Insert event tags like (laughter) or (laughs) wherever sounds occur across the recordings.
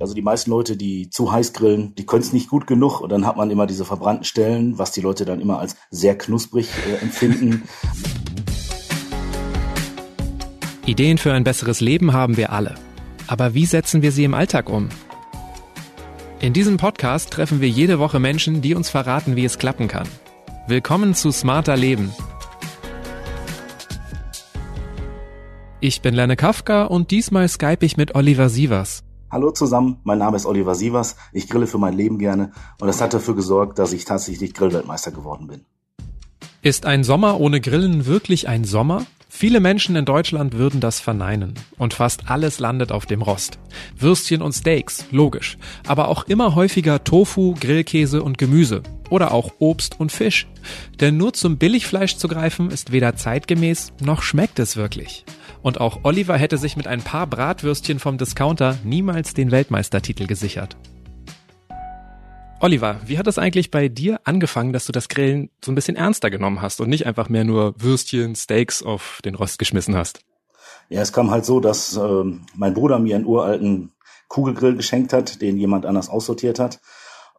Also die meisten Leute, die zu heiß grillen, die können es nicht gut genug und dann hat man immer diese verbrannten Stellen, was die Leute dann immer als sehr knusprig äh, empfinden. Ideen für ein besseres Leben haben wir alle. Aber wie setzen wir sie im Alltag um? In diesem Podcast treffen wir jede Woche Menschen, die uns verraten, wie es klappen kann. Willkommen zu Smarter Leben. Ich bin Lenne Kafka und diesmal skype ich mit Oliver Sievers. Hallo zusammen, mein Name ist Oliver Sievers. Ich grille für mein Leben gerne und das hat dafür gesorgt, dass ich tatsächlich Grillweltmeister geworden bin. Ist ein Sommer ohne Grillen wirklich ein Sommer? Viele Menschen in Deutschland würden das verneinen. Und fast alles landet auf dem Rost. Würstchen und Steaks, logisch. Aber auch immer häufiger Tofu, Grillkäse und Gemüse. Oder auch Obst und Fisch. Denn nur zum Billigfleisch zu greifen ist weder zeitgemäß noch schmeckt es wirklich. Und auch Oliver hätte sich mit ein paar Bratwürstchen vom Discounter niemals den Weltmeistertitel gesichert. Oliver, wie hat es eigentlich bei dir angefangen, dass du das Grillen so ein bisschen ernster genommen hast und nicht einfach mehr nur Würstchen, Steaks auf den Rost geschmissen hast? Ja, es kam halt so, dass äh, mein Bruder mir einen uralten Kugelgrill geschenkt hat, den jemand anders aussortiert hat.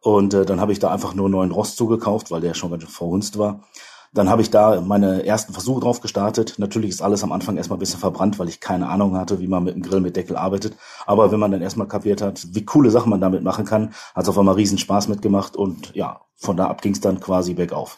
Und äh, dann habe ich da einfach nur einen neuen Rost zugekauft, weil der schon ganz verhunzt war. Dann habe ich da meine ersten Versuche drauf gestartet. Natürlich ist alles am Anfang erstmal ein bisschen verbrannt, weil ich keine Ahnung hatte, wie man mit einem Grill mit Deckel arbeitet. Aber wenn man dann erstmal kapiert hat, wie coole Sachen man damit machen kann, hat es auf einmal riesen Spaß mitgemacht und ja, von da ab ging es dann quasi bergauf.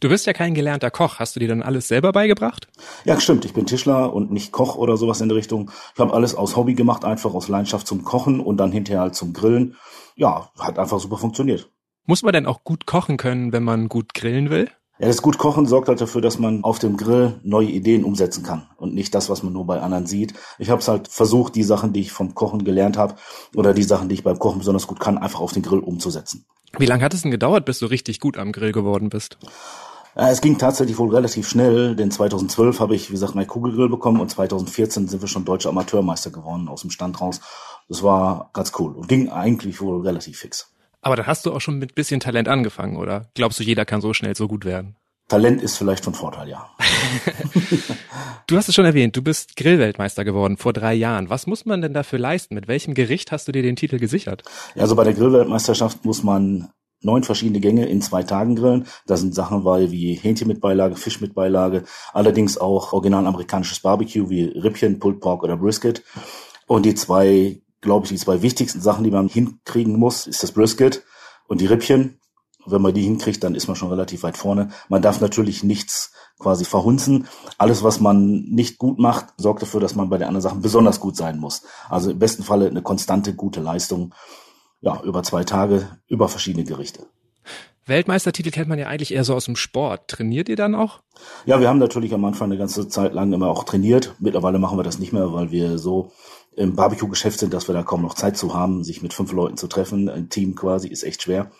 Du bist ja kein gelernter Koch. Hast du dir dann alles selber beigebracht? Ja, stimmt. Ich bin Tischler und nicht Koch oder sowas in der Richtung. Ich habe alles aus Hobby gemacht, einfach aus Leidenschaft zum Kochen und dann hinterher halt zum Grillen. Ja, hat einfach super funktioniert. Muss man denn auch gut kochen können, wenn man gut grillen will? Ja, das gut Kochen sorgt halt dafür, dass man auf dem Grill neue Ideen umsetzen kann und nicht das, was man nur bei anderen sieht. Ich habe es halt versucht, die Sachen, die ich vom Kochen gelernt habe oder die Sachen, die ich beim Kochen besonders gut kann, einfach auf den Grill umzusetzen. Wie lange hat es denn gedauert, bis du richtig gut am Grill geworden bist? Ja, es ging tatsächlich wohl relativ schnell, denn 2012 habe ich, wie gesagt, mein Kugelgrill bekommen und 2014 sind wir schon deutsche Amateurmeister geworden aus dem Stand raus. Das war ganz cool und ging eigentlich wohl relativ fix. Aber da hast du auch schon mit bisschen Talent angefangen, oder? Glaubst du, jeder kann so schnell so gut werden? Talent ist vielleicht von Vorteil, ja. (laughs) du hast es schon erwähnt, du bist Grillweltmeister geworden vor drei Jahren. Was muss man denn dafür leisten? Mit welchem Gericht hast du dir den Titel gesichert? Ja, also bei der Grillweltmeisterschaft muss man neun verschiedene Gänge in zwei Tagen grillen. Da sind Sachen bei wie Hähnchen mit Beilage, Fisch mit Beilage, allerdings auch original amerikanisches Barbecue wie Rippchen, Pulled Pork oder Brisket. Und die zwei glaube ich, die zwei wichtigsten Sachen, die man hinkriegen muss, ist das Brisket und die Rippchen. Wenn man die hinkriegt, dann ist man schon relativ weit vorne. Man darf natürlich nichts quasi verhunzen. Alles, was man nicht gut macht, sorgt dafür, dass man bei den anderen Sachen besonders gut sein muss. Also im besten Falle eine konstante, gute Leistung. Ja, über zwei Tage, über verschiedene Gerichte. Weltmeistertitel kennt man ja eigentlich eher so aus dem Sport. Trainiert ihr dann auch? Ja, wir haben natürlich am Anfang eine ganze Zeit lang immer auch trainiert. Mittlerweile machen wir das nicht mehr, weil wir so im Barbecue-Geschäft sind, dass wir da kaum noch Zeit zu haben, sich mit fünf Leuten zu treffen. Ein Team quasi ist echt schwer.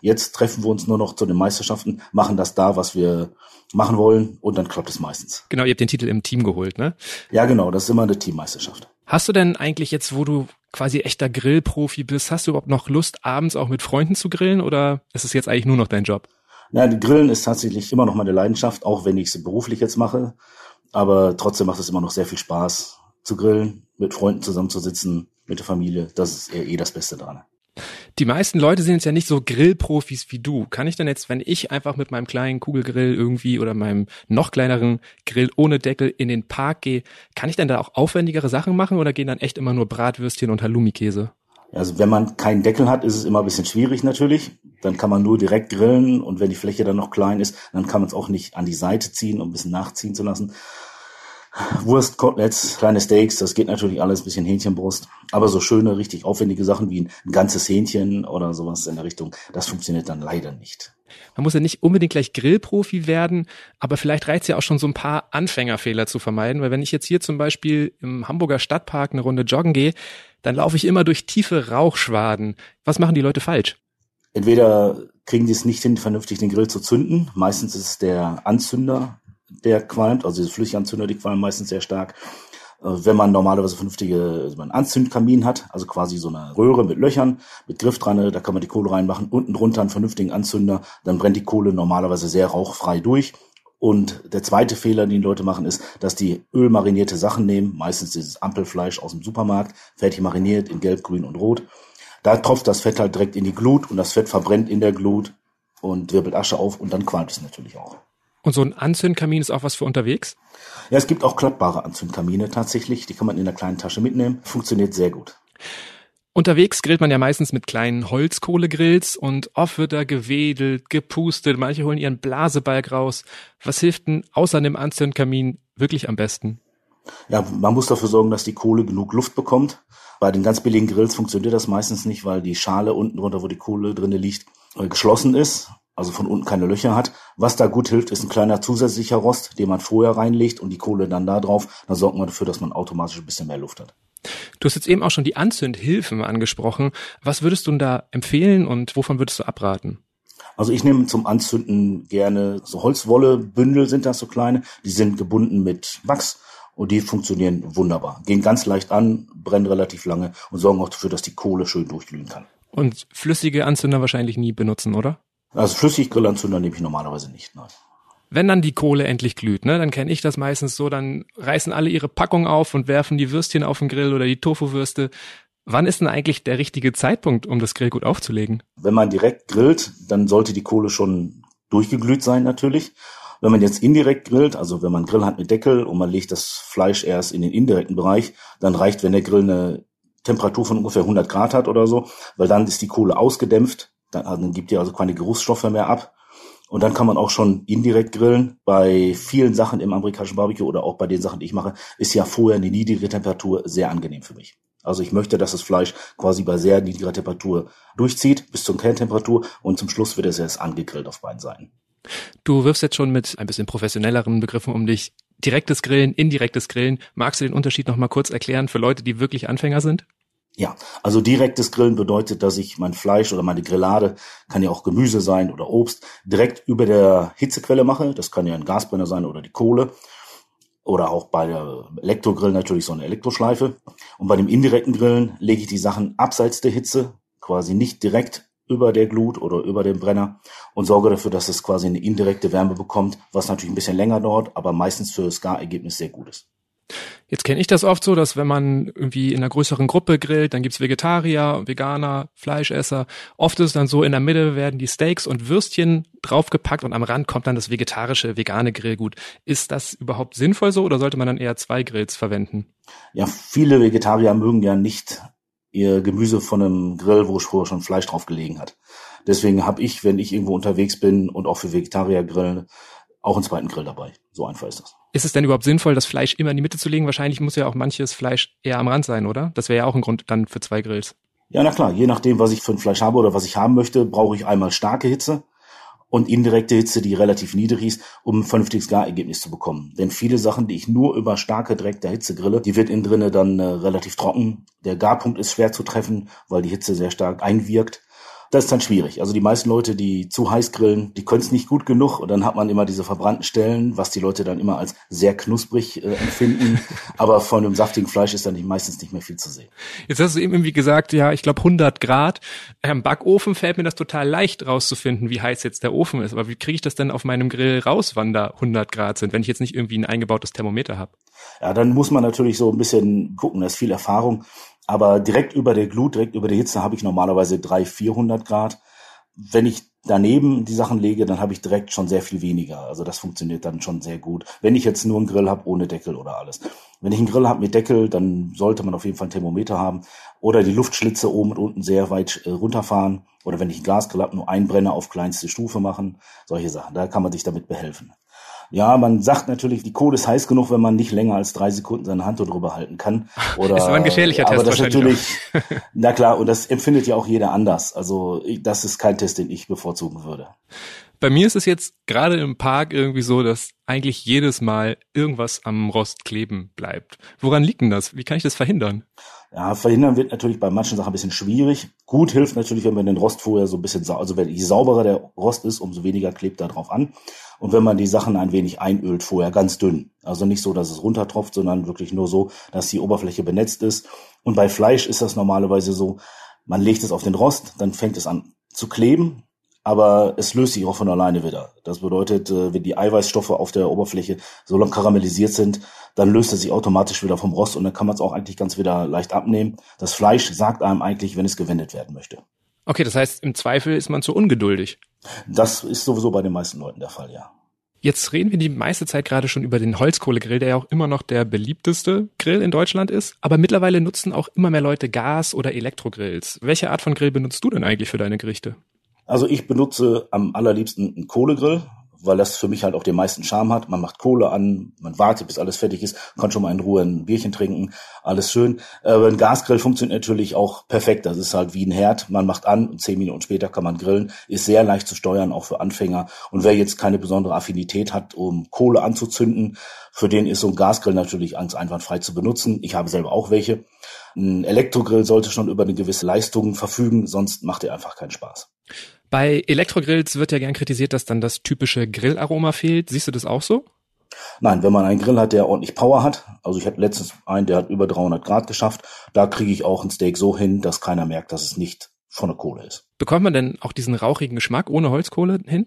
Jetzt treffen wir uns nur noch zu den Meisterschaften, machen das da, was wir machen wollen und dann klappt es meistens. Genau, ihr habt den Titel im Team geholt, ne? Ja, genau, das ist immer eine Teammeisterschaft. Hast du denn eigentlich jetzt, wo du quasi echter Grillprofi bist, hast du überhaupt noch Lust, abends auch mit Freunden zu grillen oder ist es jetzt eigentlich nur noch dein Job? Na, Grillen ist tatsächlich immer noch meine Leidenschaft, auch wenn ich es beruflich jetzt mache. Aber trotzdem macht es immer noch sehr viel Spaß zu grillen, mit Freunden zusammenzusitzen, mit der Familie. Das ist eh das Beste daran. Die meisten Leute sind jetzt ja nicht so Grillprofis wie du. Kann ich denn jetzt, wenn ich einfach mit meinem kleinen Kugelgrill irgendwie oder meinem noch kleineren Grill ohne Deckel in den Park gehe, kann ich denn da auch aufwendigere Sachen machen oder gehen dann echt immer nur Bratwürstchen und Halloumi-Käse? Also wenn man keinen Deckel hat, ist es immer ein bisschen schwierig natürlich. Dann kann man nur direkt grillen und wenn die Fläche dann noch klein ist, dann kann man es auch nicht an die Seite ziehen, um ein bisschen nachziehen zu lassen. Wurst, Koteletts, kleine Steaks, das geht natürlich alles, ein bisschen Hähnchenbrust. Aber so schöne, richtig aufwendige Sachen wie ein, ein ganzes Hähnchen oder sowas in der Richtung, das funktioniert dann leider nicht. Man muss ja nicht unbedingt gleich Grillprofi werden, aber vielleicht reizt ja auch schon so ein paar Anfängerfehler zu vermeiden, weil wenn ich jetzt hier zum Beispiel im Hamburger Stadtpark eine Runde joggen gehe, dann laufe ich immer durch tiefe Rauchschwaden. Was machen die Leute falsch? Entweder kriegen die es nicht hin, vernünftig den Grill zu zünden. Meistens ist es der Anzünder, der qualmt, also diese Flüssiganzünder, die qualmen meistens sehr stark. Äh, wenn man normalerweise vernünftige also einen Anzündkamin hat, also quasi so eine Röhre mit Löchern, mit Griff dran, da kann man die Kohle reinmachen, unten drunter einen vernünftigen Anzünder, dann brennt die Kohle normalerweise sehr rauchfrei durch Und der zweite Fehler, den die Leute machen, ist, dass die ölmarinierte Sachen nehmen, meistens dieses Ampelfleisch aus dem Supermarkt, fertig mariniert in Gelb, Grün und Rot. Da tropft das Fett halt direkt in die Glut und das Fett verbrennt in der Glut und wirbelt Asche auf und dann qualmt es natürlich auch. Und so ein Anzündkamin ist auch was für unterwegs? Ja, es gibt auch klappbare Anzündkamine tatsächlich. Die kann man in einer kleinen Tasche mitnehmen. Funktioniert sehr gut. Unterwegs grillt man ja meistens mit kleinen Holzkohlegrills und oft wird da gewedelt, gepustet, manche holen ihren Blasebalg raus. Was hilft denn außer dem Anzündkamin wirklich am besten? Ja, man muss dafür sorgen, dass die Kohle genug Luft bekommt. Bei den ganz billigen Grills funktioniert das meistens nicht, weil die Schale unten drunter, wo die Kohle drinne liegt, äh, geschlossen ist, also von unten keine Löcher hat. Was da gut hilft, ist ein kleiner zusätzlicher Rost, den man vorher reinlegt und die Kohle dann da drauf. Dann sorgt man dafür, dass man automatisch ein bisschen mehr Luft hat. Du hast jetzt eben auch schon die Anzündhilfen angesprochen. Was würdest du denn da empfehlen und wovon würdest du abraten? Also ich nehme zum Anzünden gerne so Holzwollebündel sind das so kleine. Die sind gebunden mit Wachs und die funktionieren wunderbar. Gehen ganz leicht an, brennen relativ lange und sorgen auch dafür, dass die Kohle schön durchglühen kann. Und flüssige Anzünder wahrscheinlich nie benutzen, oder? Also Flüssiggrillanzünder nehme ich normalerweise nicht, nein. Wenn dann die Kohle endlich glüht, ne, dann kenne ich das meistens so, dann reißen alle ihre Packung auf und werfen die Würstchen auf den Grill oder die Tofu-Würste. Wann ist denn eigentlich der richtige Zeitpunkt, um das Grill gut aufzulegen? Wenn man direkt grillt, dann sollte die Kohle schon durchgeglüht sein natürlich. Wenn man jetzt indirekt grillt, also wenn man Grill hat mit Deckel und man legt das Fleisch erst in den indirekten Bereich, dann reicht, wenn der Grill eine Temperatur von ungefähr 100 Grad hat oder so, weil dann ist die Kohle ausgedämpft, dann, dann gibt die also keine Geruchsstoffe mehr ab und dann kann man auch schon indirekt grillen. Bei vielen Sachen im amerikanischen Barbecue oder auch bei den Sachen, die ich mache, ist ja vorher eine niedrige Temperatur sehr angenehm für mich. Also ich möchte, dass das Fleisch quasi bei sehr niedriger Temperatur durchzieht bis zur Kerntemperatur und zum Schluss wird es erst angegrillt auf beiden Seiten. Du wirfst jetzt schon mit ein bisschen professionelleren Begriffen um dich. Direktes Grillen, indirektes Grillen. Magst du den Unterschied noch mal kurz erklären für Leute, die wirklich Anfänger sind? Ja, also direktes Grillen bedeutet, dass ich mein Fleisch oder meine Grillade, kann ja auch Gemüse sein oder Obst, direkt über der Hitzequelle mache. Das kann ja ein Gasbrenner sein oder die Kohle. Oder auch bei der Elektrogrill natürlich so eine Elektroschleife. Und bei dem indirekten Grillen lege ich die Sachen abseits der Hitze, quasi nicht direkt über der Glut oder über dem Brenner und sorge dafür, dass es quasi eine indirekte Wärme bekommt, was natürlich ein bisschen länger dauert, aber meistens für das Garergebnis sehr gut ist. Jetzt kenne ich das oft so, dass wenn man irgendwie in einer größeren Gruppe grillt, dann gibt's Vegetarier, Veganer, Fleischesser. Oft ist es dann so, in der Mitte werden die Steaks und Würstchen draufgepackt und am Rand kommt dann das vegetarische, vegane Grillgut. Ist das überhaupt sinnvoll so oder sollte man dann eher zwei Grills verwenden? Ja, viele Vegetarier mögen ja nicht ihr Gemüse von einem Grill, wo vorher schon Fleisch drauf gelegen hat. Deswegen habe ich, wenn ich irgendwo unterwegs bin und auch für Vegetarier grillen, auch einen zweiten Grill dabei. So einfach ist das. Ist es denn überhaupt sinnvoll, das Fleisch immer in die Mitte zu legen? Wahrscheinlich muss ja auch manches Fleisch eher am Rand sein, oder? Das wäre ja auch ein Grund dann für zwei Grills. Ja, na klar. Je nachdem, was ich für ein Fleisch habe oder was ich haben möchte, brauche ich einmal starke Hitze und indirekte Hitze, die relativ niedrig ist, um ein vernünftiges Garergebnis zu bekommen. Denn viele Sachen, die ich nur über starke, direkte Hitze grille, die wird innen drinnen dann äh, relativ trocken. Der Garpunkt ist schwer zu treffen, weil die Hitze sehr stark einwirkt das ist dann schwierig. Also die meisten Leute, die zu heiß grillen, die können es nicht gut genug und dann hat man immer diese verbrannten Stellen, was die Leute dann immer als sehr knusprig äh, empfinden. (laughs) Aber von dem saftigen Fleisch ist dann nicht, meistens nicht mehr viel zu sehen. Jetzt hast du eben irgendwie gesagt, ja, ich glaube 100 Grad. Im Backofen fällt mir das total leicht rauszufinden, wie heiß jetzt der Ofen ist. Aber wie kriege ich das denn auf meinem Grill raus, wann da 100 Grad sind, wenn ich jetzt nicht irgendwie ein eingebautes Thermometer habe? Ja, dann muss man natürlich so ein bisschen gucken. Da ist viel Erfahrung. Aber direkt über der Glut, direkt über der Hitze habe ich normalerweise 300, 400 Grad. Wenn ich daneben die Sachen lege, dann habe ich direkt schon sehr viel weniger. Also das funktioniert dann schon sehr gut. Wenn ich jetzt nur einen Grill habe ohne Deckel oder alles. Wenn ich einen Grill habe mit Deckel, dann sollte man auf jeden Fall ein Thermometer haben oder die Luftschlitze oben und unten sehr weit äh, runterfahren. Oder wenn ich einen Gasgrill habe, nur einen Brenner auf kleinste Stufe machen. Solche Sachen. Da kann man sich damit behelfen. Ja, man sagt natürlich, die Kohle ist heiß genug, wenn man nicht länger als drei Sekunden seine Hand drüber halten kann. (laughs) Oder, ist aber ein gefährlicher aber Test das natürlich, (laughs) na klar, und das empfindet ja auch jeder anders. Also das ist kein Test, den ich bevorzugen würde. Bei mir ist es jetzt gerade im Park irgendwie so, dass eigentlich jedes Mal irgendwas am Rost kleben bleibt. Woran liegt denn das? Wie kann ich das verhindern? Ja, verhindern wird natürlich bei manchen Sachen ein bisschen schwierig. Gut hilft natürlich, wenn man den Rost vorher so ein bisschen, also je sauberer der Rost ist, umso weniger klebt da drauf an. Und wenn man die Sachen ein wenig einölt vorher, ganz dünn. Also nicht so, dass es runtertropft, sondern wirklich nur so, dass die Oberfläche benetzt ist. Und bei Fleisch ist das normalerweise so, man legt es auf den Rost, dann fängt es an zu kleben. Aber es löst sich auch von alleine wieder. Das bedeutet, äh, wenn die Eiweißstoffe auf der Oberfläche so lang karamellisiert sind, dann löst es sich automatisch wieder vom Rost und dann kann man es auch eigentlich ganz wieder leicht abnehmen. Das Fleisch sagt einem eigentlich, wenn es gewendet werden möchte. Okay, das heißt, im Zweifel ist man zu ungeduldig. Das ist sowieso bei den meisten Leuten der Fall, ja. Jetzt reden wir die meiste Zeit gerade schon über den Holzkohlegrill, der ja auch immer noch der beliebteste Grill in Deutschland ist. Aber mittlerweile nutzen auch immer mehr Leute Gas- oder Elektrogrills. Welche Art von Grill benutzt du denn eigentlich für deine Gerichte? Also ich benutze am allerliebsten einen Kohlegrill, weil das für mich halt auch den meisten Charme hat. Man macht Kohle an, man wartet, bis alles fertig ist, kann schon mal in Ruhe ein Bierchen trinken, alles schön. Aber ein Gasgrill funktioniert natürlich auch perfekt. Das ist halt wie ein Herd. Man macht an und zehn Minuten später kann man grillen. Ist sehr leicht zu steuern, auch für Anfänger. Und wer jetzt keine besondere Affinität hat, um Kohle anzuzünden, für den ist so ein Gasgrill natürlich ganz einwandfrei zu benutzen. Ich habe selber auch welche. Ein Elektrogrill sollte schon über eine gewisse Leistung verfügen, sonst macht er einfach keinen Spaß. Bei Elektrogrills wird ja gern kritisiert, dass dann das typische Grillaroma fehlt. Siehst du das auch so? Nein, wenn man einen Grill hat, der ordentlich Power hat, also ich hatte letztens einen, der hat über 300 Grad geschafft, da kriege ich auch ein Steak so hin, dass keiner merkt, dass es nicht von der Kohle ist. Bekommt man denn auch diesen rauchigen Geschmack ohne Holzkohle hin?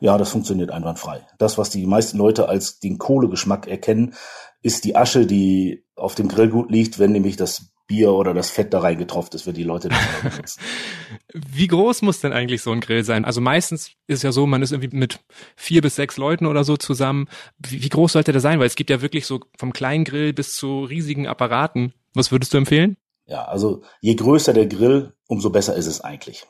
Ja, das funktioniert einwandfrei. Das, was die meisten Leute als den Kohlegeschmack erkennen, ist die Asche, die auf dem Grillgut liegt, wenn nämlich das Bier oder das Fett da reingetropft ist, wird die Leute nicht benutzen. (laughs) Wie groß muss denn eigentlich so ein Grill sein? Also meistens ist es ja so, man ist irgendwie mit vier bis sechs Leuten oder so zusammen. Wie, wie groß sollte der sein? Weil es gibt ja wirklich so vom kleinen Grill bis zu riesigen Apparaten. Was würdest du empfehlen? Ja, also je größer der Grill, umso besser ist es eigentlich.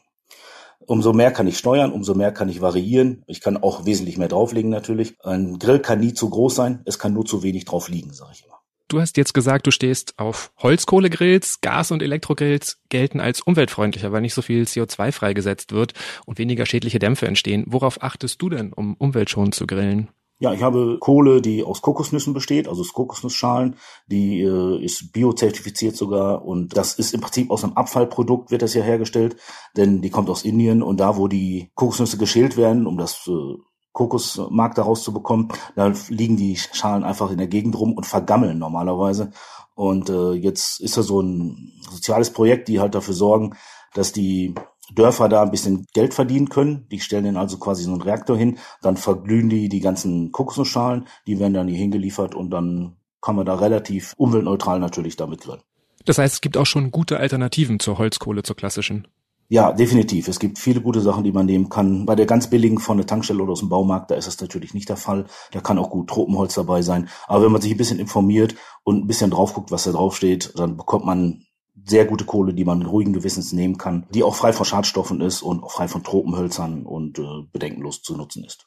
Umso mehr kann ich steuern, umso mehr kann ich variieren. Ich kann auch wesentlich mehr drauflegen natürlich. Ein Grill kann nie zu groß sein, es kann nur zu wenig drauf liegen, sage ich immer. Du hast jetzt gesagt, du stehst auf Holzkohlegrills, Gas- und Elektrogrills gelten als umweltfreundlicher, weil nicht so viel CO2 freigesetzt wird und weniger schädliche Dämpfe entstehen. Worauf achtest du denn, um umweltschonend zu grillen? Ja, ich habe Kohle, die aus Kokosnüssen besteht, also aus Kokosnussschalen. Die äh, ist biozertifiziert sogar und das ist im Prinzip aus einem Abfallprodukt wird das ja hergestellt, denn die kommt aus Indien und da, wo die Kokosnüsse geschält werden, um das äh, Kokosmark daraus zu bekommen. Da liegen die Schalen einfach in der Gegend rum und vergammeln normalerweise. Und äh, jetzt ist da so ein soziales Projekt, die halt dafür sorgen, dass die Dörfer da ein bisschen Geld verdienen können. Die stellen dann also quasi so einen Reaktor hin, dann verglühen die die ganzen Kokosnussschalen, die werden dann hier hingeliefert und dann kann man da relativ umweltneutral natürlich damit grillen. Das heißt, es gibt auch schon gute Alternativen zur Holzkohle, zur klassischen. Ja, definitiv. Es gibt viele gute Sachen, die man nehmen kann. Bei der ganz billigen von der Tankstelle oder aus dem Baumarkt, da ist das natürlich nicht der Fall. Da kann auch gut Tropenholz dabei sein. Aber wenn man sich ein bisschen informiert und ein bisschen drauf guckt, was da drauf steht, dann bekommt man sehr gute Kohle, die man ruhigen Gewissens nehmen kann, die auch frei von Schadstoffen ist und auch frei von Tropenhölzern und äh, bedenkenlos zu nutzen ist.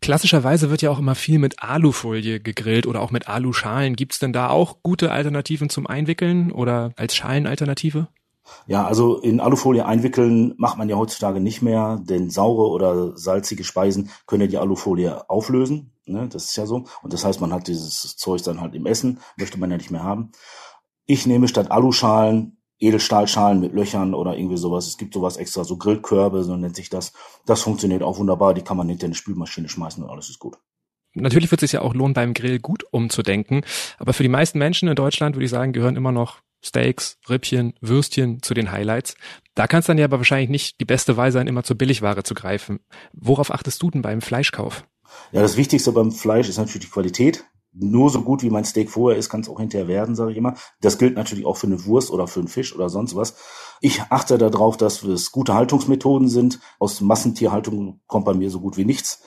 Klassischerweise wird ja auch immer viel mit Alufolie gegrillt oder auch mit Aluschalen. Gibt es denn da auch gute Alternativen zum Einwickeln oder als Schalenalternative? Ja, also in Alufolie einwickeln macht man ja heutzutage nicht mehr, denn saure oder salzige Speisen können ja die Alufolie auflösen. Ne? Das ist ja so. Und das heißt, man hat dieses Zeug dann halt im Essen, möchte man ja nicht mehr haben. Ich nehme statt Aluschalen Edelstahlschalen mit Löchern oder irgendwie sowas. Es gibt sowas extra, so Grillkörbe, so nennt sich das. Das funktioniert auch wunderbar. Die kann man hinter eine Spülmaschine schmeißen und alles ist gut. Natürlich wird es sich ja auch lohnen, beim Grill gut umzudenken. Aber für die meisten Menschen in Deutschland, würde ich sagen, gehören immer noch Steaks, Rippchen, Würstchen zu den Highlights. Da kann es dann ja aber wahrscheinlich nicht die beste Wahl sein, immer zur Billigware zu greifen. Worauf achtest du denn beim Fleischkauf? Ja, das Wichtigste beim Fleisch ist natürlich die Qualität. Nur so gut wie mein Steak vorher ist, kann es auch hinterher werden, sage ich immer. Das gilt natürlich auch für eine Wurst oder für einen Fisch oder sonst was. Ich achte darauf, dass es gute Haltungsmethoden sind. Aus Massentierhaltung kommt bei mir so gut wie nichts.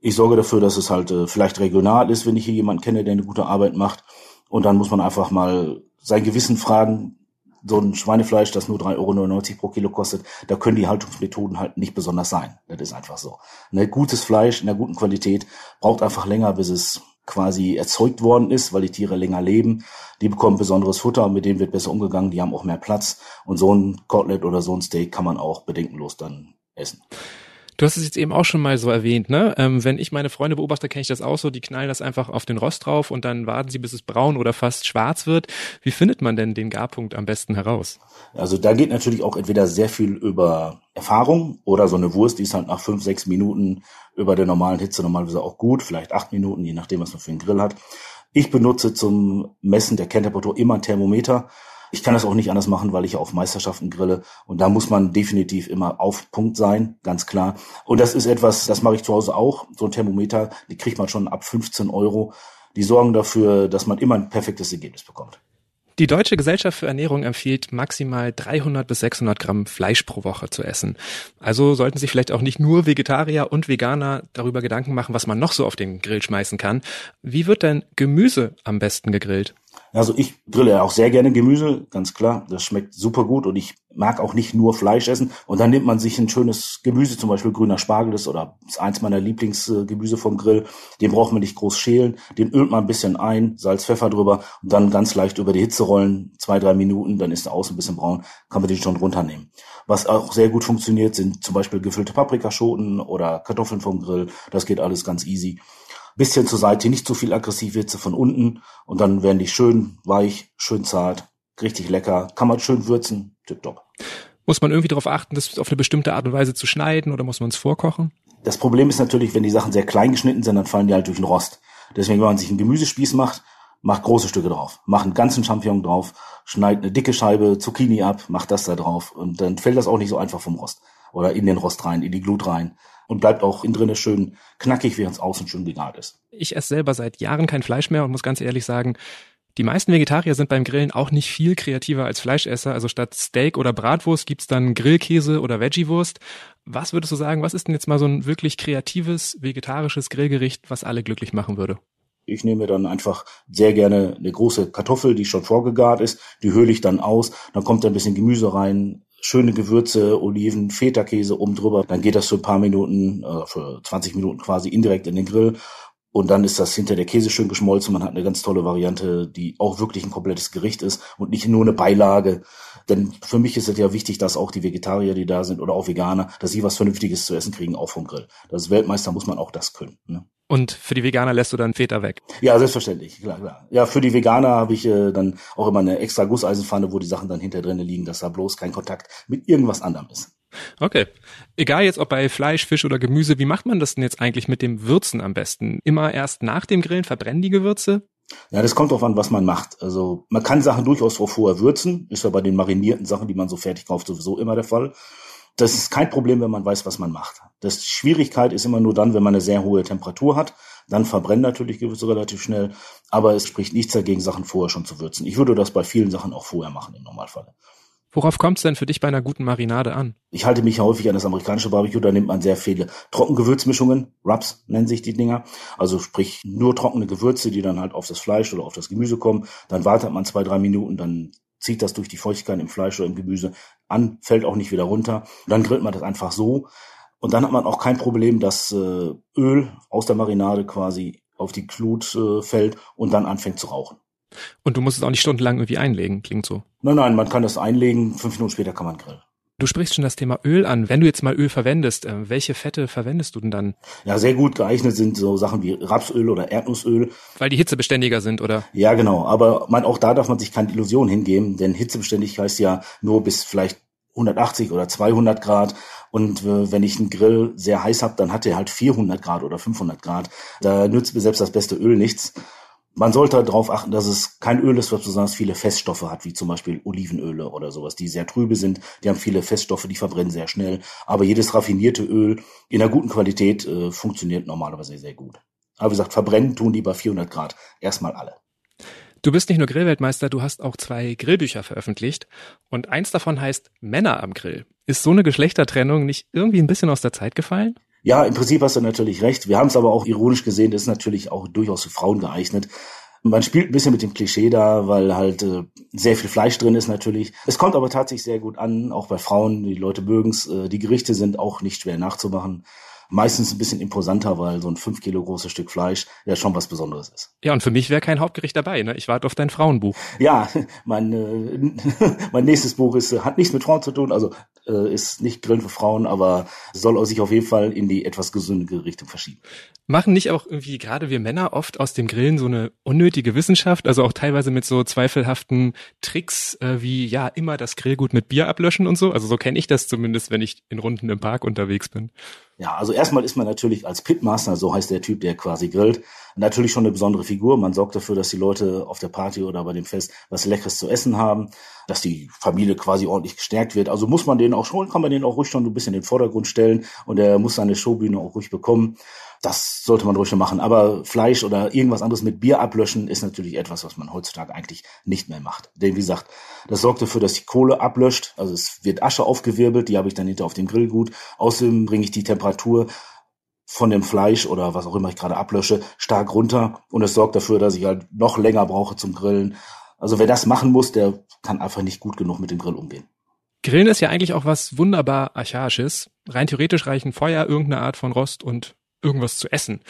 Ich sorge dafür, dass es halt äh, vielleicht regional ist, wenn ich hier jemanden kenne, der eine gute Arbeit macht. Und dann muss man einfach mal sein Gewissen fragen, so ein Schweinefleisch, das nur 3,99 Euro pro Kilo kostet, da können die Haltungsmethoden halt nicht besonders sein. Das ist einfach so. Ne, gutes Fleisch in der guten Qualität braucht einfach länger, bis es quasi erzeugt worden ist, weil die Tiere länger leben. Die bekommen besonderes Futter, mit dem wird besser umgegangen, die haben auch mehr Platz. Und so ein Kotelett oder so ein Steak kann man auch bedenkenlos dann essen. Du hast es jetzt eben auch schon mal so erwähnt, ne? Ähm, wenn ich meine Freunde beobachte, kenne ich das auch so, die knallen das einfach auf den Rost drauf und dann warten sie, bis es braun oder fast schwarz wird. Wie findet man denn den Garpunkt am besten heraus? Also da geht natürlich auch entweder sehr viel über Erfahrung oder so eine Wurst, die ist halt nach fünf, sechs Minuten über der normalen Hitze normalerweise auch gut, vielleicht acht Minuten, je nachdem, was man für einen Grill hat. Ich benutze zum Messen der Kerntemperatur immer ein Thermometer. Ich kann das auch nicht anders machen, weil ich ja auf Meisterschaften grille. Und da muss man definitiv immer auf Punkt sein, ganz klar. Und das ist etwas, das mache ich zu Hause auch. So ein Thermometer, die kriegt man schon ab 15 Euro. Die sorgen dafür, dass man immer ein perfektes Ergebnis bekommt. Die Deutsche Gesellschaft für Ernährung empfiehlt maximal 300 bis 600 Gramm Fleisch pro Woche zu essen. Also sollten sich vielleicht auch nicht nur Vegetarier und Veganer darüber Gedanken machen, was man noch so auf den Grill schmeißen kann. Wie wird denn Gemüse am besten gegrillt? Also ich grille ja auch sehr gerne Gemüse, ganz klar. Das schmeckt super gut und ich mag auch nicht nur Fleisch essen. Und dann nimmt man sich ein schönes Gemüse, zum Beispiel grüner Spargel ist oder ist eins meiner Lieblingsgemüse vom Grill. Den braucht man nicht groß schälen. Den ölt man ein bisschen ein, Salz, Pfeffer drüber und dann ganz leicht über die Hitze rollen, zwei, drei Minuten, dann ist er außen ein bisschen braun, kann man den schon runternehmen. Was auch sehr gut funktioniert, sind zum Beispiel gefüllte Paprikaschoten oder Kartoffeln vom Grill. Das geht alles ganz easy bisschen zur Seite, nicht zu viel Aggressivwitze von unten und dann werden die schön weich, schön zart, richtig lecker, kann man schön würzen, tipptopp. Muss man irgendwie darauf achten, das auf eine bestimmte Art und Weise zu schneiden oder muss man es vorkochen? Das Problem ist natürlich, wenn die Sachen sehr klein geschnitten sind, dann fallen die halt durch den Rost. Deswegen, wenn man sich einen Gemüsespieß macht, macht große Stücke drauf, macht einen ganzen Champignon drauf, schneidet eine dicke Scheibe Zucchini ab, macht das da drauf und dann fällt das auch nicht so einfach vom Rost oder in den Rost rein, in die Glut rein und bleibt auch innen drinne schön knackig, während es außen schön gegart ist. Ich esse selber seit Jahren kein Fleisch mehr und muss ganz ehrlich sagen, die meisten Vegetarier sind beim Grillen auch nicht viel kreativer als Fleischesser. Also statt Steak oder Bratwurst gibt's dann Grillkäse oder Veggiewurst. Was würdest du sagen, was ist denn jetzt mal so ein wirklich kreatives, vegetarisches Grillgericht, was alle glücklich machen würde? Ich nehme dann einfach sehr gerne eine große Kartoffel, die schon vorgegart ist, die höhle ich dann aus, dann kommt da ein bisschen Gemüse rein, schöne Gewürze, Oliven, Feta-Käse oben drüber. Dann geht das für ein paar Minuten, äh, für 20 Minuten quasi indirekt in den Grill. Und dann ist das hinter der Käse schön geschmolzen. Man hat eine ganz tolle Variante, die auch wirklich ein komplettes Gericht ist und nicht nur eine Beilage. Denn für mich ist es ja wichtig, dass auch die Vegetarier, die da sind oder auch Veganer, dass sie was Vernünftiges zu essen kriegen, auch vom Grill. Das Weltmeister muss man auch das können. Ne? Und für die Veganer lässt du dann Feta weg? Ja, selbstverständlich, klar, klar. Ja, für die Veganer habe ich äh, dann auch immer eine extra Gusseisenpfanne, wo die Sachen dann hinter drinnen liegen, dass da bloß kein Kontakt mit irgendwas anderem ist. Okay. Egal jetzt ob bei Fleisch, Fisch oder Gemüse, wie macht man das denn jetzt eigentlich mit dem Würzen am besten? Immer erst nach dem Grillen verbrennen die Gewürze? Ja, das kommt drauf an, was man macht. Also man kann Sachen durchaus vorher würzen, ist ja bei den marinierten Sachen, die man so fertig kauft, sowieso immer der Fall. Das ist kein Problem, wenn man weiß, was man macht. Das Schwierigkeit ist immer nur dann, wenn man eine sehr hohe Temperatur hat. Dann verbrennen natürlich Gewürze relativ schnell. Aber es spricht nichts dagegen, Sachen vorher schon zu würzen. Ich würde das bei vielen Sachen auch vorher machen im Normalfall. Worauf kommt es denn für dich bei einer guten Marinade an? Ich halte mich häufig an das amerikanische Barbecue, da nimmt man sehr viele Trockengewürzmischungen, Rubs nennen sich die Dinger, also sprich nur trockene Gewürze, die dann halt auf das Fleisch oder auf das Gemüse kommen. Dann wartet man zwei, drei Minuten, dann zieht das durch die Feuchtigkeit im Fleisch oder im Gemüse an, fällt auch nicht wieder runter. dann grillt man das einfach so. Und dann hat man auch kein Problem, dass äh, Öl aus der Marinade quasi auf die Glut äh, fällt und dann anfängt zu rauchen. Und du musst es auch nicht stundenlang irgendwie einlegen, klingt so. Nein, nein, man kann das einlegen, fünf Minuten später kann man grillen. Du sprichst schon das Thema Öl an. Wenn du jetzt mal Öl verwendest, äh, welche Fette verwendest du denn dann? Ja, sehr gut geeignet sind so Sachen wie Rapsöl oder Erdnussöl. Weil die hitzebeständiger sind, oder? Ja, genau. Aber man, auch da darf man sich keine Illusion hingeben, denn hitzebeständig heißt ja nur bis vielleicht 180 oder 200 Grad. Und äh, wenn ich einen Grill sehr heiß habe, dann hat er halt 400 Grad oder 500 Grad. Da nützt mir selbst das beste Öl nichts. Man sollte darauf achten, dass es kein Öl ist, was besonders viele Feststoffe hat, wie zum Beispiel Olivenöle oder sowas, die sehr trübe sind. Die haben viele Feststoffe, die verbrennen sehr schnell. Aber jedes raffinierte Öl in einer guten Qualität äh, funktioniert normalerweise sehr gut. Aber wie gesagt, verbrennen tun die bei 400 Grad erstmal alle. Du bist nicht nur Grillweltmeister, du hast auch zwei Grillbücher veröffentlicht. Und eins davon heißt Männer am Grill. Ist so eine Geschlechtertrennung nicht irgendwie ein bisschen aus der Zeit gefallen? Ja, im Prinzip hast du natürlich recht. Wir haben es aber auch ironisch gesehen, das ist natürlich auch durchaus für Frauen geeignet. Man spielt ein bisschen mit dem Klischee da, weil halt äh, sehr viel Fleisch drin ist natürlich. Es kommt aber tatsächlich sehr gut an, auch bei Frauen. Die Leute mögen's. Äh, die Gerichte sind auch nicht schwer nachzumachen meistens ein bisschen imposanter, weil so ein fünf Kilo großes Stück Fleisch ja schon was Besonderes ist. Ja, und für mich wäre kein Hauptgericht dabei. Ne? Ich warte auf dein Frauenbuch. Ja, (laughs) mein, äh, (laughs) mein nächstes Buch ist, hat nichts mit Frauen zu tun, also äh, ist nicht Grillen für Frauen, aber soll sich auf jeden Fall in die etwas gesündere Richtung verschieben. Machen nicht auch irgendwie gerade wir Männer oft aus dem Grillen so eine unnötige Wissenschaft, also auch teilweise mit so zweifelhaften Tricks äh, wie ja immer das Grillgut mit Bier ablöschen und so? Also so kenne ich das zumindest, wenn ich in Runden im Park unterwegs bin. Ja, also erstmal ist man natürlich als Pitmaster, so heißt der Typ, der quasi grillt, natürlich schon eine besondere Figur. Man sorgt dafür, dass die Leute auf der Party oder bei dem Fest was Leckeres zu essen haben, dass die Familie quasi ordentlich gestärkt wird. Also muss man den auch schon, kann man den auch ruhig schon ein bisschen in den Vordergrund stellen und er muss seine Showbühne auch ruhig bekommen. Das sollte man ruhig schon machen. Aber Fleisch oder irgendwas anderes mit Bier ablöschen ist natürlich etwas, was man heutzutage eigentlich nicht mehr macht. Denn wie gesagt, das sorgt dafür, dass die Kohle ablöscht. Also es wird Asche aufgewirbelt, die habe ich dann hinter auf dem Grill gut. Außerdem bringe ich die Temperatur von dem Fleisch oder was auch immer ich gerade ablösche, stark runter und es sorgt dafür, dass ich halt noch länger brauche zum Grillen. Also wer das machen muss, der kann einfach nicht gut genug mit dem Grill umgehen. Grillen ist ja eigentlich auch was wunderbar Archaisches. Rein theoretisch reichen Feuer, irgendeine Art von Rost und irgendwas zu essen.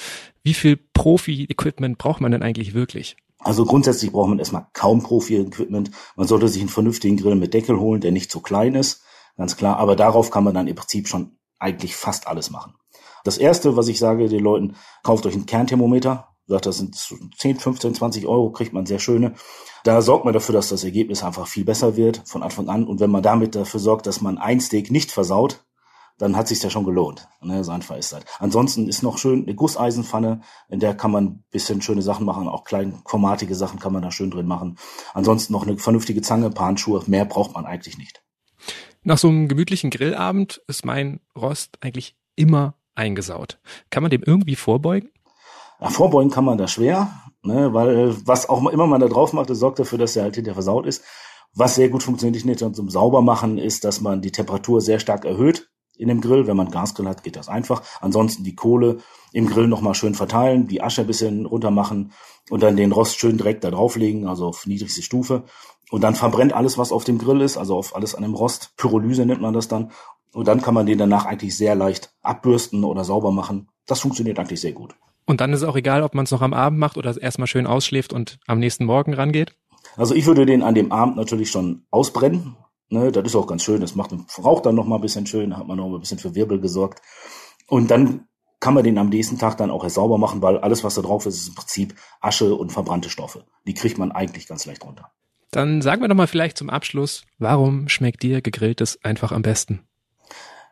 Wie viel Profi-Equipment braucht man denn eigentlich wirklich? Also grundsätzlich braucht man erstmal kaum Profi-Equipment. Man sollte sich einen vernünftigen Grill mit Deckel holen, der nicht zu klein ist, ganz klar. Aber darauf kann man dann im Prinzip schon eigentlich fast alles machen. Das erste, was ich sage den Leuten, kauft euch einen Kernthermometer. Sagt, das sind 10, 15, 20 Euro, kriegt man sehr schöne. Da sorgt man dafür, dass das Ergebnis einfach viel besser wird von Anfang an. Und wenn man damit dafür sorgt, dass man ein Steak nicht versaut, dann hat sich ja schon gelohnt. Ne? So einfach ist das. Ansonsten ist noch schön eine Gusseisenpfanne, in der kann man bisschen schöne Sachen machen, auch kleinformatige Sachen kann man da schön drin machen. Ansonsten noch eine vernünftige Zange, paar Handschuhe, mehr braucht man eigentlich nicht. Nach so einem gemütlichen Grillabend ist mein Rost eigentlich immer eingesaut. Kann man dem irgendwie vorbeugen? Ja, vorbeugen kann man da schwer, ne, weil was auch immer man da drauf macht, das sorgt dafür, dass er halt hinterher versaut ist. Was sehr gut funktioniert nicht zum Saubermachen ist, dass man die Temperatur sehr stark erhöht in dem Grill. Wenn man Gasgrill hat, geht das einfach. Ansonsten die Kohle im Grill nochmal schön verteilen, die Asche ein bisschen runter machen und dann den Rost schön direkt da drauflegen, also auf niedrigste Stufe. Und dann verbrennt alles, was auf dem Grill ist, also auf alles an dem Rost. Pyrolyse nennt man das dann. Und dann kann man den danach eigentlich sehr leicht abbürsten oder sauber machen. Das funktioniert eigentlich sehr gut. Und dann ist es auch egal, ob man es noch am Abend macht oder erstmal schön ausschläft und am nächsten Morgen rangeht? Also ich würde den an dem Abend natürlich schon ausbrennen. Ne, das ist auch ganz schön. Das macht den Rauch dann noch mal ein bisschen schön. Da hat man noch mal ein bisschen für Wirbel gesorgt. Und dann kann man den am nächsten Tag dann auch erst sauber machen, weil alles, was da drauf ist, ist im Prinzip Asche und verbrannte Stoffe. Die kriegt man eigentlich ganz leicht runter. Dann sagen wir doch mal vielleicht zum Abschluss, warum schmeckt dir gegrilltes einfach am besten?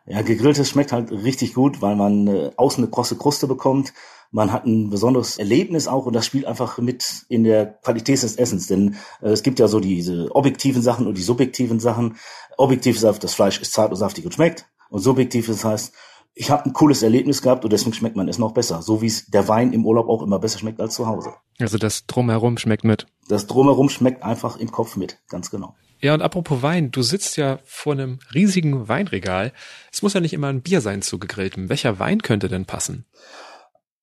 Ja, gegrilltes schmeckt halt richtig gut, weil man äh, außen eine krosse Kruste bekommt. Man hat ein besonderes Erlebnis auch und das spielt einfach mit in der Qualität des Essens. Denn äh, es gibt ja so diese objektiven Sachen und die subjektiven Sachen. Objektiv ist, das Fleisch ist zart und saftig und schmeckt. Und subjektiv das heißt, ich habe ein cooles Erlebnis gehabt und deswegen schmeckt man es noch besser. So wie es der Wein im Urlaub auch immer besser schmeckt als zu Hause. Also das Drumherum schmeckt mit. Das Drumherum schmeckt einfach im Kopf mit, ganz genau. Ja, und apropos Wein, du sitzt ja vor einem riesigen Weinregal. Es muss ja nicht immer ein Bier sein zu gegrilltem. Welcher Wein könnte denn passen?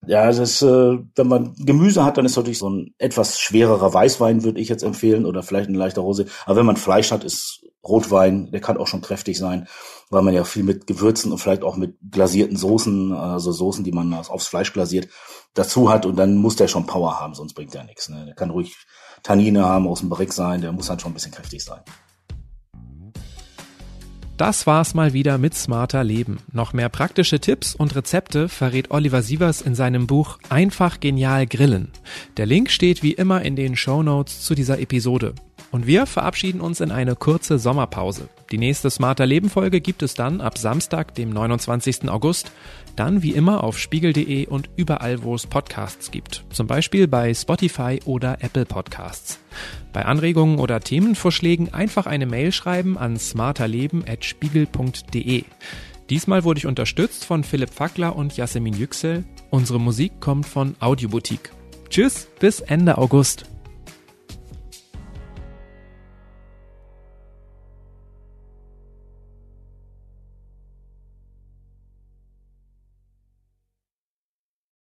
Ja, das ist, äh, wenn man Gemüse hat, dann ist natürlich so ein etwas schwererer Weißwein, würde ich jetzt empfehlen, oder vielleicht ein leichter Rose. Aber wenn man Fleisch hat, ist Rotwein, der kann auch schon kräftig sein, weil man ja viel mit Gewürzen und vielleicht auch mit glasierten Soßen, also Soßen, die man aufs Fleisch glasiert, dazu hat und dann muss der schon Power haben, sonst bringt der nichts. Ne? Der kann ruhig Tannine haben, aus dem Barrik sein, der muss dann schon ein bisschen kräftig sein. Das war's mal wieder mit Smarter Leben. Noch mehr praktische Tipps und Rezepte verrät Oliver Sievers in seinem Buch Einfach genial grillen. Der Link steht wie immer in den Show Notes zu dieser Episode. Und wir verabschieden uns in eine kurze Sommerpause. Die nächste Smarter Leben Folge gibt es dann ab Samstag, dem 29. August. Dann wie immer auf spiegel.de und überall, wo es Podcasts gibt. Zum Beispiel bei Spotify oder Apple Podcasts. Bei Anregungen oder Themenvorschlägen einfach eine Mail schreiben an smarterleben.spiegel.de. Diesmal wurde ich unterstützt von Philipp Fackler und Yasemin Yüksel. Unsere Musik kommt von Audioboutique. Tschüss, bis Ende August.